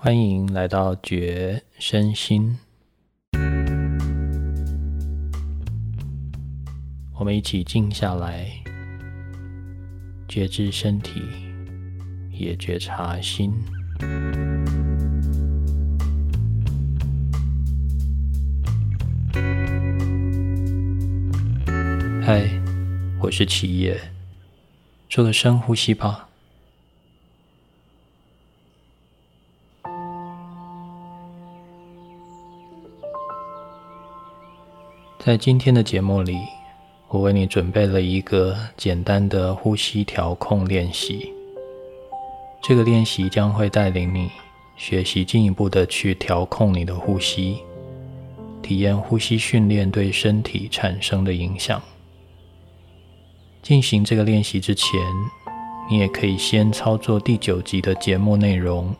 欢迎来到觉身心，我们一起静下来，觉知身体，也觉察心。嗨，我是七叶，做个深呼吸吧。在今天的节目里，我为你准备了一个简单的呼吸调控练习。这个练习将会带领你学习进一步的去调控你的呼吸，体验呼吸训练对身体产生的影响。进行这个练习之前，你也可以先操作第九集的节目内容，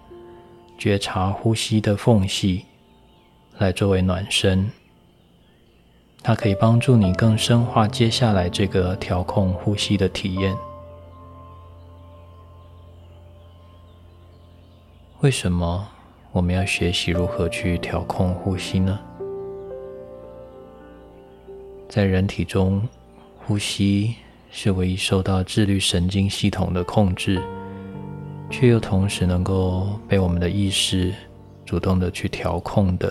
觉察呼吸的缝隙，来作为暖身。它可以帮助你更深化接下来这个调控呼吸的体验。为什么我们要学习如何去调控呼吸呢？在人体中，呼吸是唯一受到自律神经系统的控制，却又同时能够被我们的意识主动的去调控的。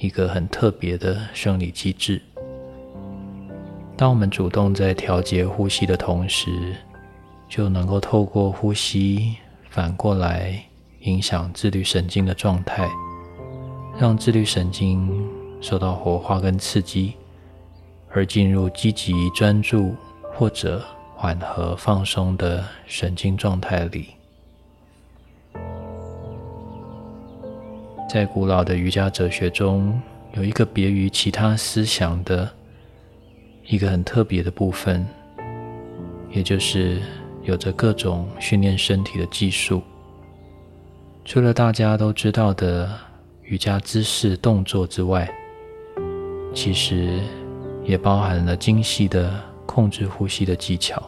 一个很特别的生理机制。当我们主动在调节呼吸的同时，就能够透过呼吸反过来影响自律神经的状态，让自律神经受到活化跟刺激，而进入积极专注或者缓和放松的神经状态里。在古老的瑜伽哲学中，有一个别于其他思想的一个很特别的部分，也就是有着各种训练身体的技术。除了大家都知道的瑜伽姿势动作之外，其实也包含了精细的控制呼吸的技巧，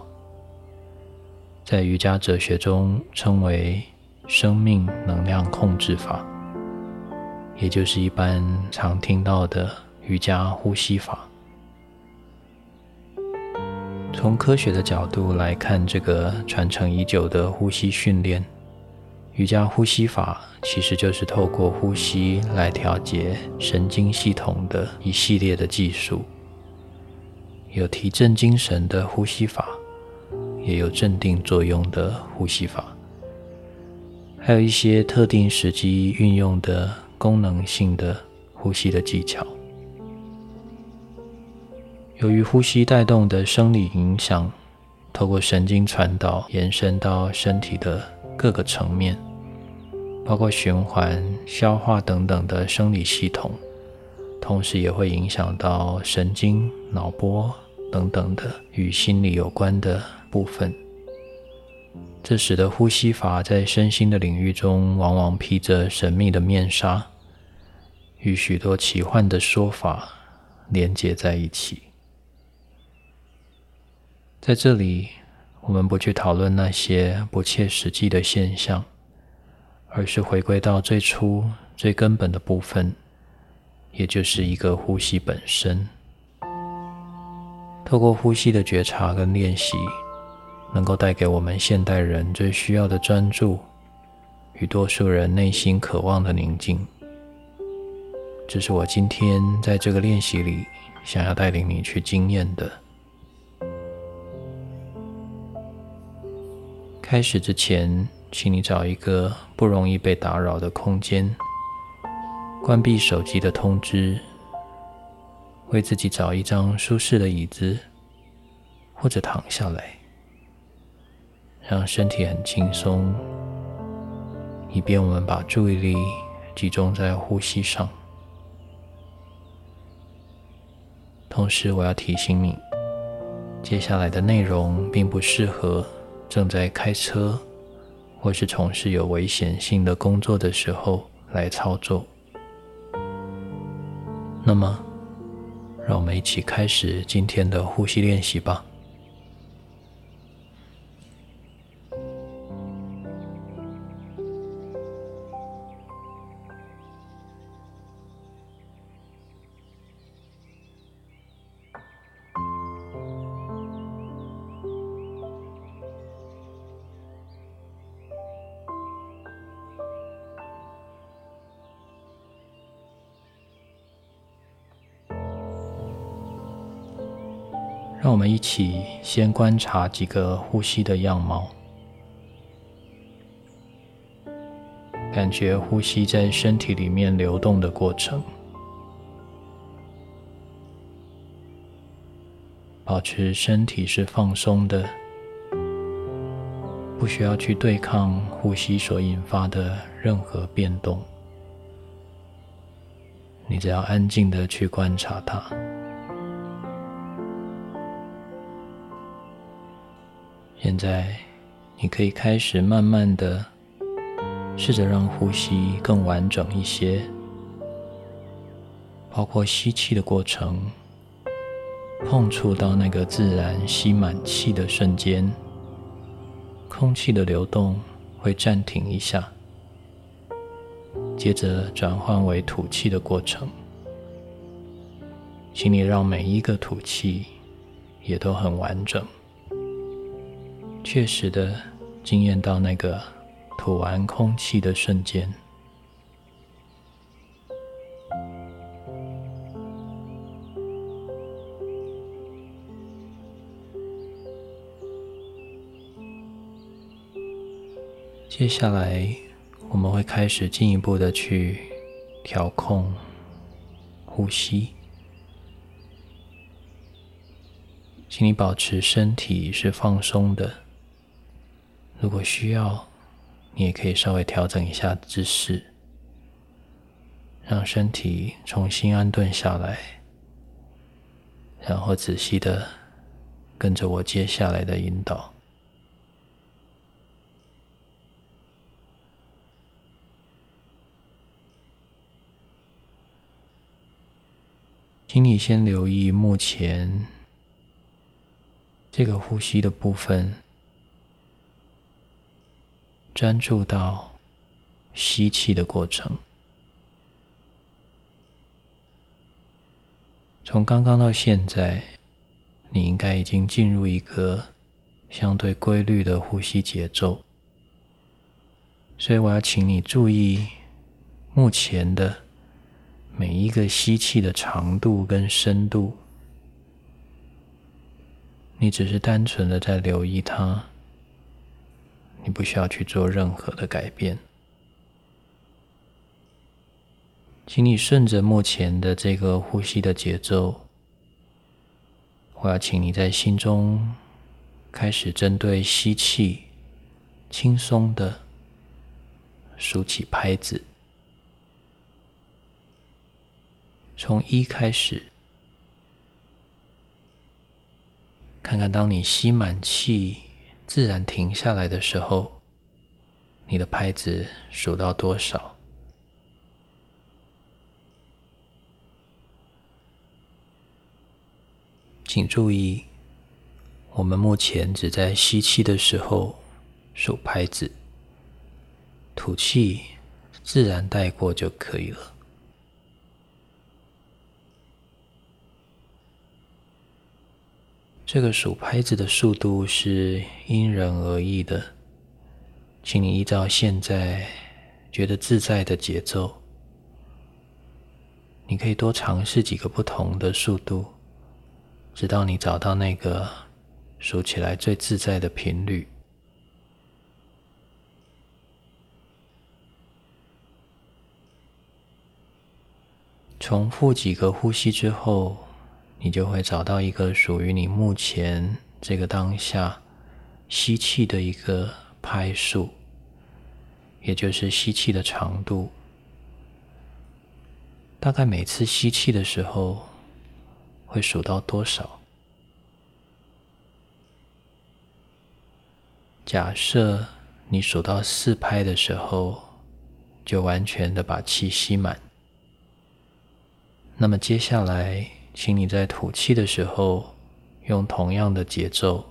在瑜伽哲学中称为生命能量控制法。也就是一般常听到的瑜伽呼吸法。从科学的角度来看，这个传承已久的呼吸训练，瑜伽呼吸法其实就是透过呼吸来调节神经系统的一系列的技术。有提振精神的呼吸法，也有镇定作用的呼吸法，还有一些特定时机运用的。功能性的呼吸的技巧，由于呼吸带动的生理影响，透过神经传导延伸到身体的各个层面，包括循环、消化等等的生理系统，同时也会影响到神经、脑波等等的与心理有关的部分。这使得呼吸法在身心的领域中，往往披着神秘的面纱。与许多奇幻的说法连接在一起。在这里，我们不去讨论那些不切实际的现象，而是回归到最初、最根本的部分，也就是一个呼吸本身。透过呼吸的觉察跟练习，能够带给我们现代人最需要的专注，与多数人内心渴望的宁静。这是我今天在这个练习里想要带领你去经验的。开始之前，请你找一个不容易被打扰的空间，关闭手机的通知，为自己找一张舒适的椅子，或者躺下来，让身体很轻松，以便我们把注意力集中在呼吸上。同时，我要提醒你，接下来的内容并不适合正在开车或是从事有危险性的工作的时候来操作。那么，让我们一起开始今天的呼吸练习吧。让我们一起先观察几个呼吸的样貌，感觉呼吸在身体里面流动的过程，保持身体是放松的，不需要去对抗呼吸所引发的任何变动，你只要安静的去观察它。现在，你可以开始慢慢的试着让呼吸更完整一些，包括吸气的过程，碰触到那个自然吸满气的瞬间，空气的流动会暂停一下，接着转换为吐气的过程，请你让每一个吐气也都很完整。确实的惊艳到那个吐完空气的瞬间。接下来，我们会开始进一步的去调控呼吸，请你保持身体是放松的。如果需要，你也可以稍微调整一下姿势，让身体重新安顿下来，然后仔细的跟着我接下来的引导。请你先留意目前这个呼吸的部分。专注到吸气的过程，从刚刚到现在，你应该已经进入一个相对规律的呼吸节奏。所以，我要请你注意目前的每一个吸气的长度跟深度，你只是单纯的在留意它。你不需要去做任何的改变，请你顺着目前的这个呼吸的节奏。我要请你在心中开始针对吸气，轻松的数起拍子，从一开始，看看当你吸满气。自然停下来的时候，你的拍子数到多少？请注意，我们目前只在吸气的时候数拍子，吐气自然带过就可以了。这个数拍子的速度是因人而异的，请你依照现在觉得自在的节奏，你可以多尝试几个不同的速度，直到你找到那个数起来最自在的频率。重复几个呼吸之后。你就会找到一个属于你目前这个当下吸气的一个拍数，也就是吸气的长度。大概每次吸气的时候会数到多少？假设你数到四拍的时候，就完全的把气吸满。那么接下来。请你在吐气的时候，用同样的节奏，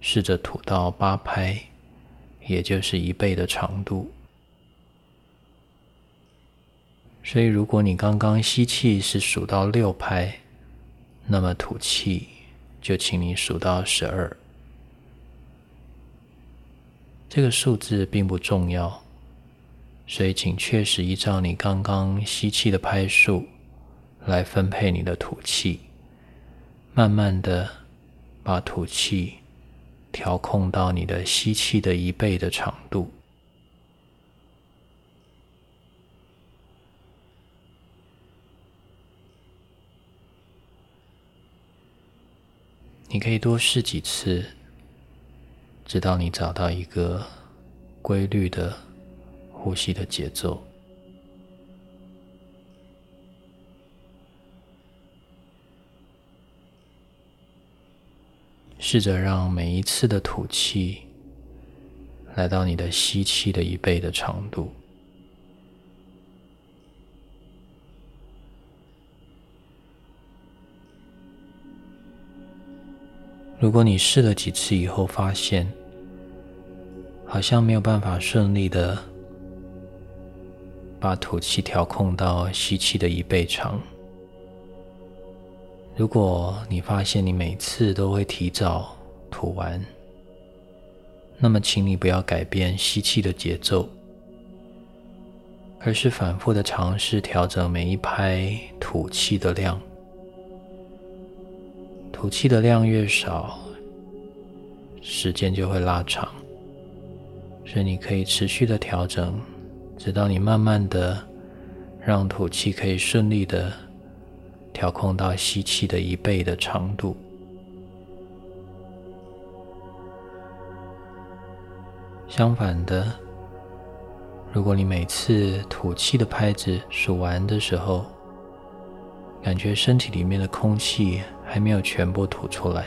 试着吐到八拍，也就是一倍的长度。所以，如果你刚刚吸气是数到六拍，那么吐气就请你数到十二。这个数字并不重要，所以请确实依照你刚刚吸气的拍数。来分配你的吐气，慢慢的把吐气调控到你的吸气的一倍的长度。你可以多试几次，直到你找到一个规律的呼吸的节奏。试着让每一次的吐气来到你的吸气的一倍的长度。如果你试了几次以后，发现好像没有办法顺利的把吐气调控到吸气的一倍长，如果你发现你每次都会提早吐完，那么请你不要改变吸气的节奏，而是反复的尝试调整每一拍吐气的量。吐气的量越少，时间就会拉长，所以你可以持续的调整，直到你慢慢的让吐气可以顺利的调控到吸气的一倍的长度。相反的，如果你每次吐气的拍子数完的时候，感觉身体里面的空气还没有全部吐出来，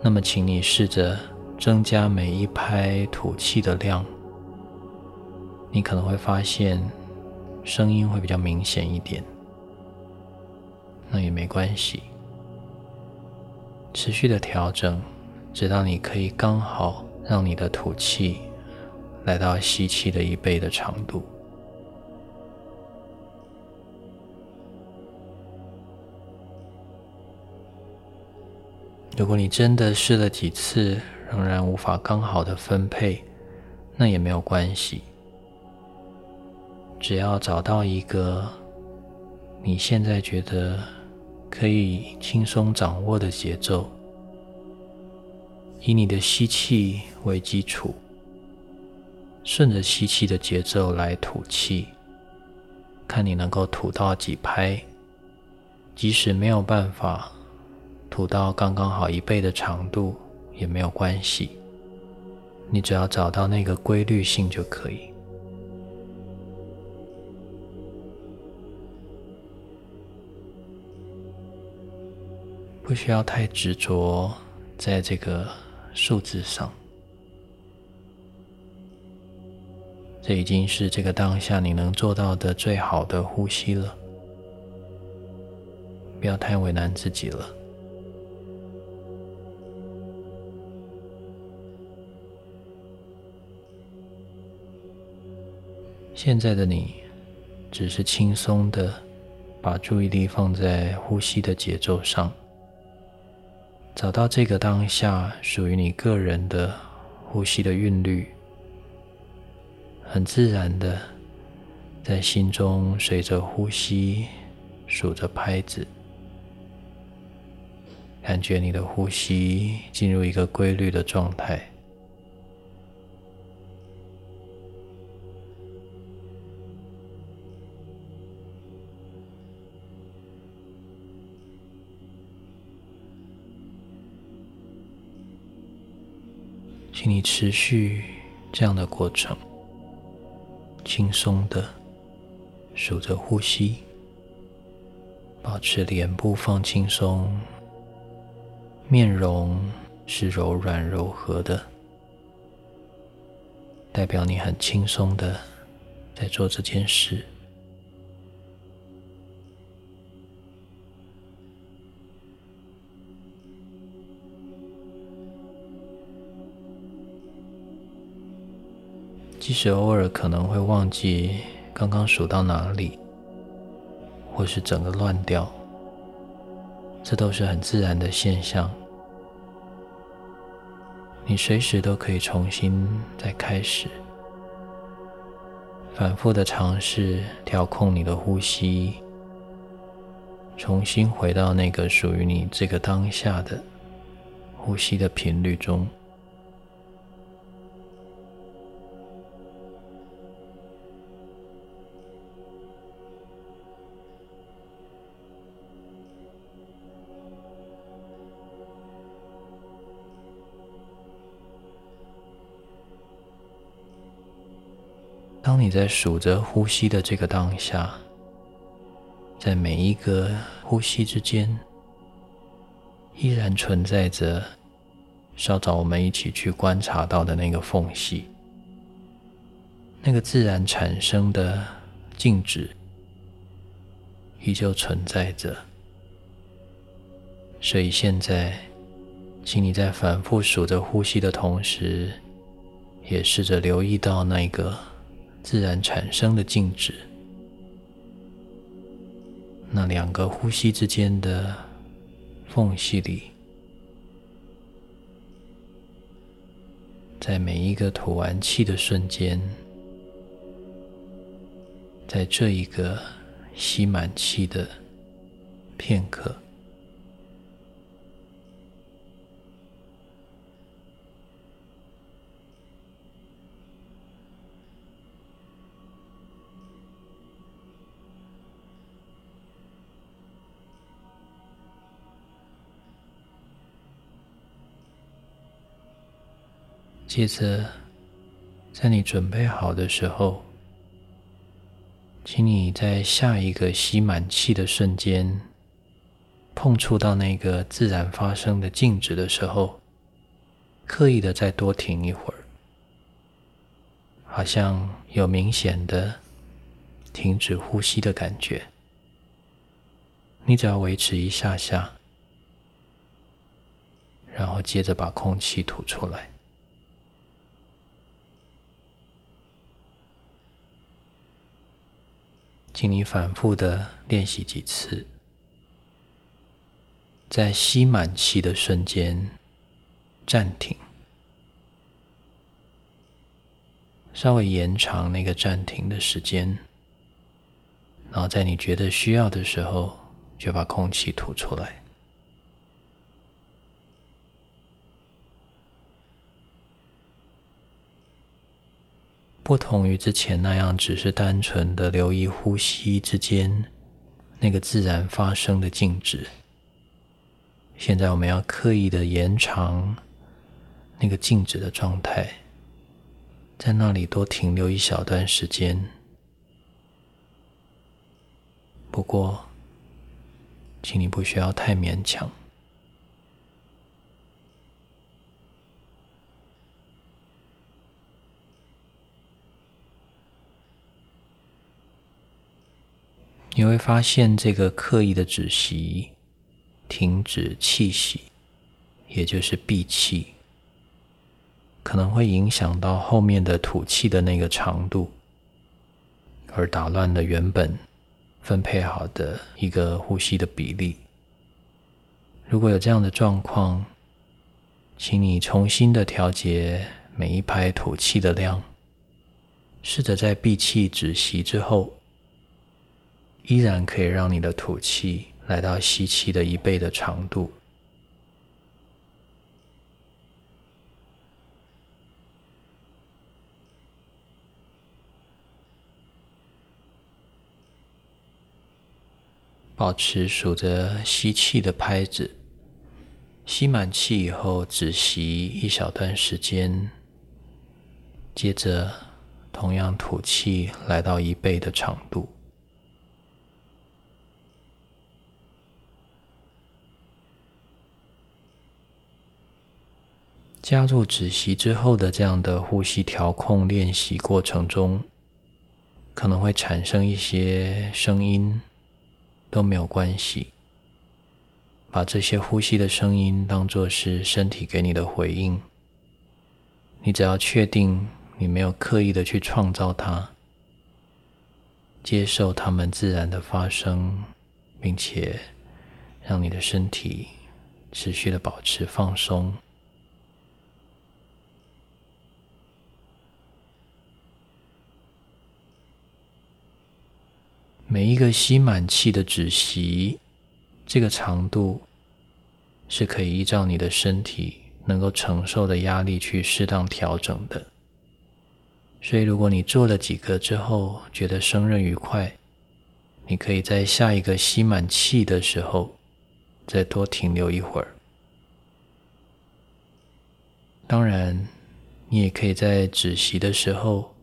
那么请你试着增加每一拍吐气的量，你可能会发现声音会比较明显一点。那也没关系，持续的调整，直到你可以刚好让你的吐气来到吸气的一倍的长度。如果你真的试了几次，仍然无法刚好的分配，那也没有关系。只要找到一个你现在觉得可以轻松掌握的节奏，以你的吸气为基础，顺着吸气的节奏来吐气，看你能够吐到几拍，即使没有办法。吐到刚刚好一倍的长度也没有关系，你只要找到那个规律性就可以，不需要太执着在这个数字上。这已经是这个当下你能做到的最好的呼吸了，不要太为难自己了。现在的你，只是轻松的把注意力放在呼吸的节奏上，找到这个当下属于你个人的呼吸的韵律，很自然的在心中随着呼吸数着拍子，感觉你的呼吸进入一个规律的状态。你持续这样的过程，轻松的数着呼吸，保持脸部放轻松，面容是柔软柔和的，代表你很轻松的在做这件事。即使偶尔可能会忘记刚刚数到哪里，或是整个乱掉，这都是很自然的现象。你随时都可以重新再开始，反复的尝试调控你的呼吸，重新回到那个属于你这个当下的呼吸的频率中。你在数着呼吸的这个当下，在每一个呼吸之间，依然存在着稍早我们一起去观察到的那个缝隙，那个自然产生的静止，依旧存在着。所以现在，请你在反复数着呼吸的同时，也试着留意到那个。自然产生的静止，那两个呼吸之间的缝隙里，在每一个吐完气的瞬间，在这一个吸满气的片刻。接着，在你准备好的时候，请你在下一个吸满气的瞬间，碰触到那个自然发生的静止的时候，刻意的再多停一会儿，好像有明显的停止呼吸的感觉。你只要维持一下下，然后接着把空气吐出来。请你反复的练习几次，在吸满气的瞬间暂停，稍微延长那个暂停的时间，然后在你觉得需要的时候，就把空气吐出来。不同于之前那样，只是单纯的留意呼吸之间那个自然发生的静止。现在我们要刻意的延长那个静止的状态，在那里多停留一小段时间。不过，请你不需要太勉强。你会发现，这个刻意的止息、停止气息，也就是闭气，可能会影响到后面的吐气的那个长度，而打乱了原本分配好的一个呼吸的比例。如果有这样的状况，请你重新的调节每一拍吐气的量，试着在闭气止息之后。依然可以让你的吐气来到吸气的一倍的长度，保持数着吸气的拍子，吸满气以后只吸一小段时间，接着同样吐气来到一倍的长度。加入止息之后的这样的呼吸调控练习过程中，可能会产生一些声音，都没有关系。把这些呼吸的声音当作是身体给你的回应，你只要确定你没有刻意的去创造它，接受它们自然的发生，并且让你的身体持续的保持放松。每一个吸满气的止息，这个长度是可以依照你的身体能够承受的压力去适当调整的。所以，如果你做了几个之后觉得胜任愉快，你可以在下一个吸满气的时候再多停留一会儿。当然，你也可以在止息的时候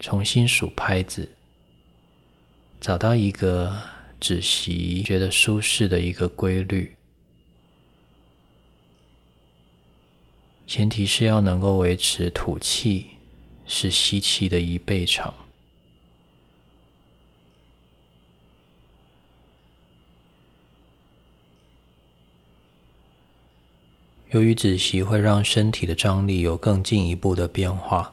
重新数拍子，找到一个止息觉得舒适的一个规律。前提是要能够维持吐气是吸气的一倍长。由于止息会让身体的张力有更进一步的变化，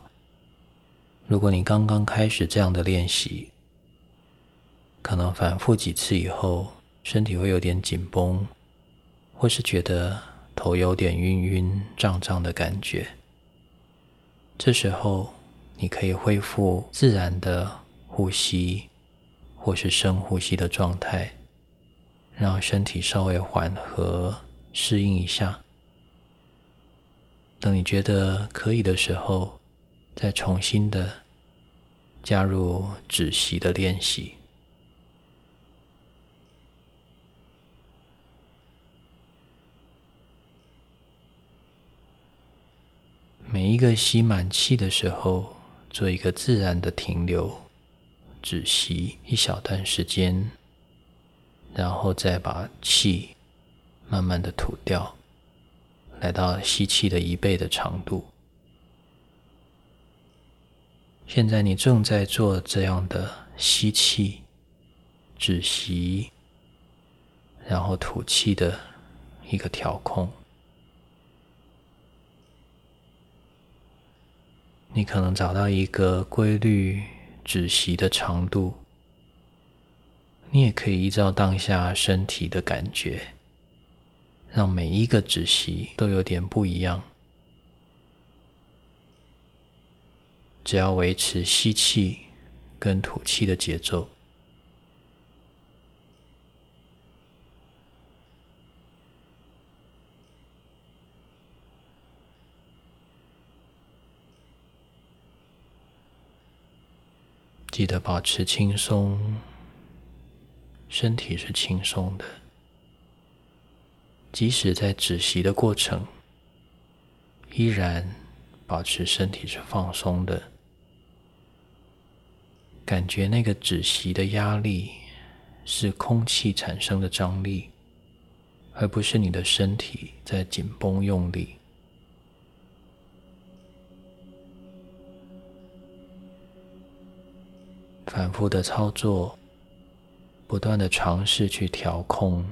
如果你刚刚开始这样的练习，可能反复几次以后，身体会有点紧绷，或是觉得头有点晕晕胀胀的感觉。这时候，你可以恢复自然的呼吸，或是深呼吸的状态，让身体稍微缓和、适应一下。等你觉得可以的时候，再重新的加入止息的练习。每一个吸满气的时候，做一个自然的停留，止息一小段时间，然后再把气慢慢的吐掉。来到吸气的一倍的长度。现在你正在做这样的吸气、止息，然后吐气的一个调控。你可能找到一个规律止息的长度，你也可以依照当下身体的感觉。让每一个止息都有点不一样。只要维持吸气跟吐气的节奏，记得保持轻松，身体是轻松的。即使在止息的过程，依然保持身体是放松的，感觉那个止息的压力是空气产生的张力，而不是你的身体在紧绷用力。反复的操作，不断的尝试去调控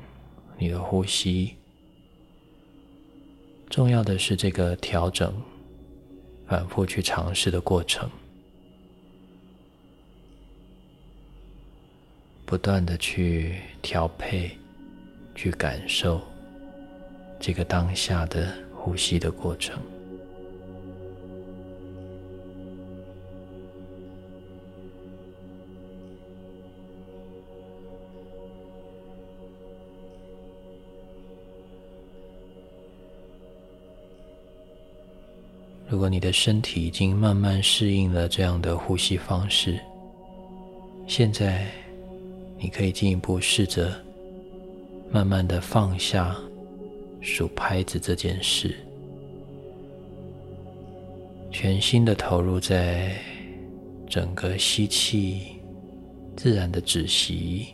你的呼吸。重要的是这个调整，反复去尝试的过程，不断的去调配，去感受这个当下的呼吸的过程。如果你的身体已经慢慢适应了这样的呼吸方式，现在你可以进一步试着慢慢的放下数拍子这件事，全心的投入在整个吸气自然的止息、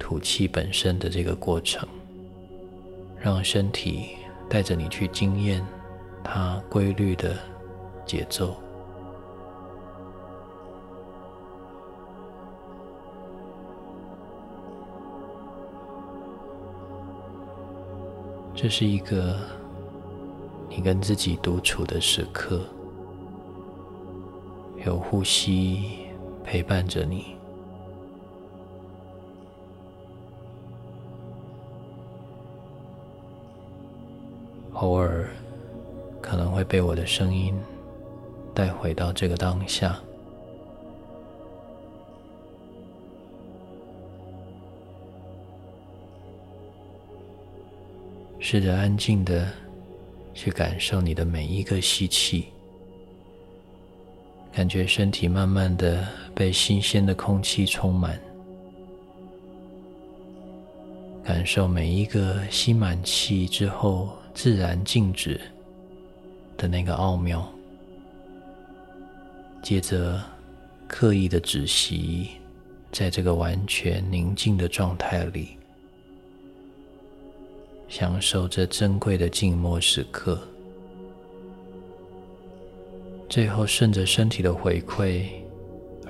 吐气本身的这个过程，让身体带着你去经验。它规律的节奏，这是一个你跟自己独处的时刻，有呼吸陪伴着你。偶尔。会被我的声音带回到这个当下，试着安静的去感受你的每一个吸气，感觉身体慢慢的被新鲜的空气充满，感受每一个吸满气之后自然静止。的那个奥妙。接着，刻意的止息，在这个完全宁静的状态里。享受这珍贵的静默时刻，最后顺着身体的回馈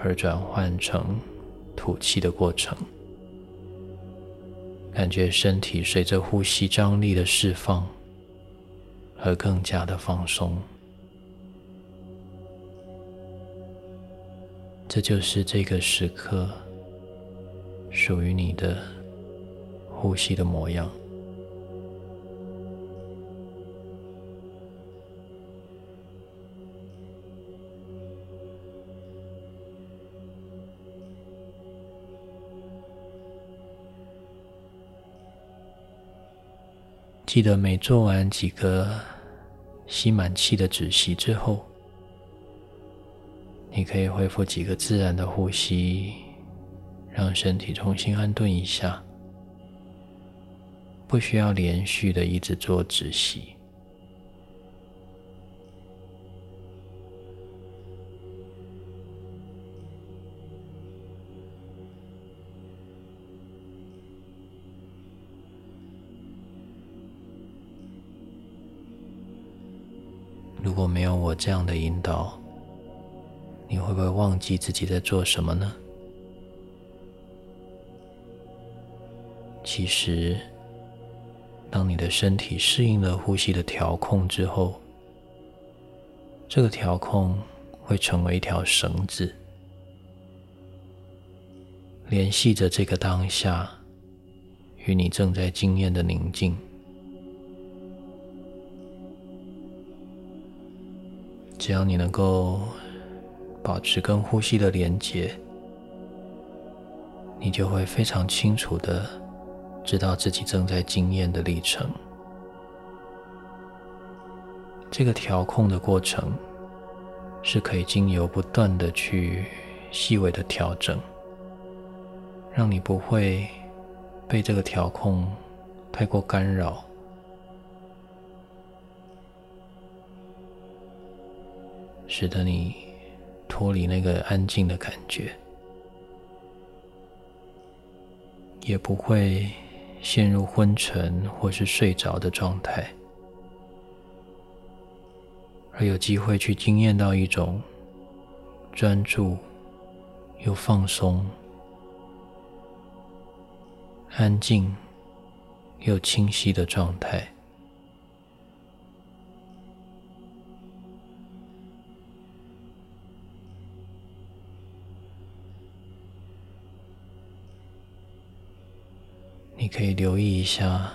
而转换成吐气的过程，感觉身体随着呼吸张力的释放而更加的放松。这就是这个时刻属于你的呼吸的模样。记得每做完几个吸满气的止息之后，你可以恢复几个自然的呼吸，让身体重新安顿一下，不需要连续的一直做止息。如果没有我这样的引导，你会不会忘记自己在做什么呢？其实，当你的身体适应了呼吸的调控之后，这个调控会成为一条绳子，联系着这个当下与你正在经验的宁静。只要你能够保持跟呼吸的连接，你就会非常清楚的知道自己正在经验的历程。这个调控的过程是可以经由不断的去细微的调整，让你不会被这个调控太过干扰。使得你脱离那个安静的感觉，也不会陷入昏沉或是睡着的状态，而有机会去经验到一种专注又放松、安静又清晰的状态。你可以留意一下，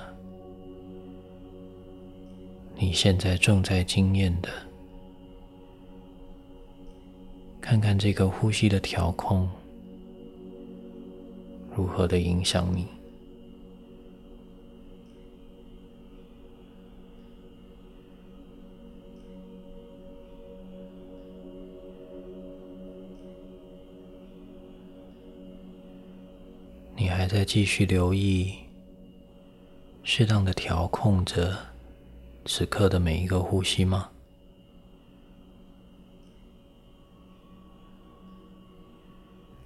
你现在正在经验的，看看这个呼吸的调控如何的影响你。你还在继续留意，适当的调控着此刻的每一个呼吸吗？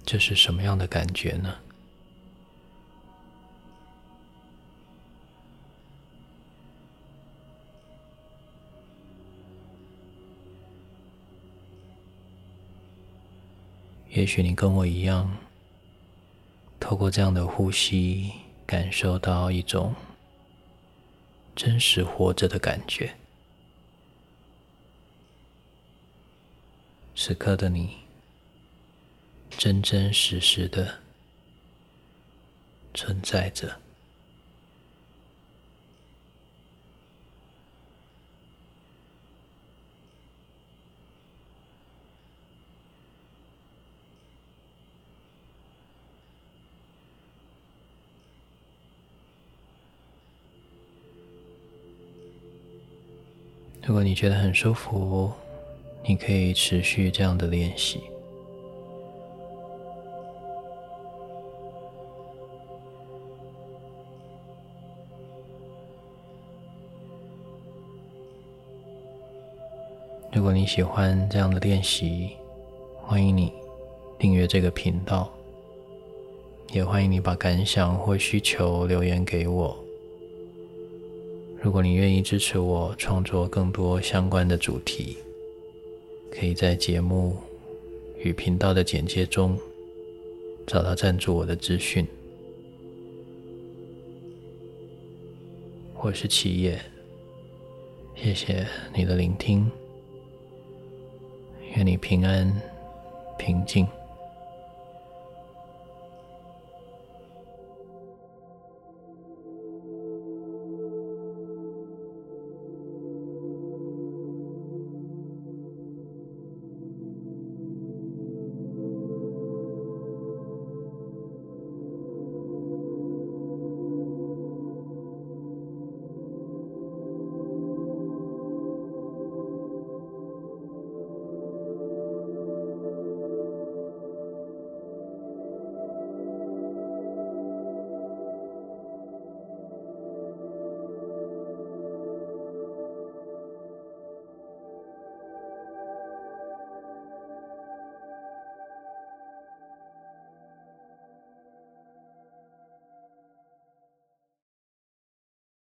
这是什么样的感觉呢？也许你跟我一样。透过这样的呼吸，感受到一种真实活着的感觉。此刻的你，真真实实的存在着。如果你觉得很舒服，你可以持续这样的练习。如果你喜欢这样的练习，欢迎你订阅这个频道，也欢迎你把感想或需求留言给我。如果你愿意支持我创作更多相关的主题，可以在节目与频道的简介中找到赞助我的资讯，或是企业。谢谢你的聆听。愿你平安、平静。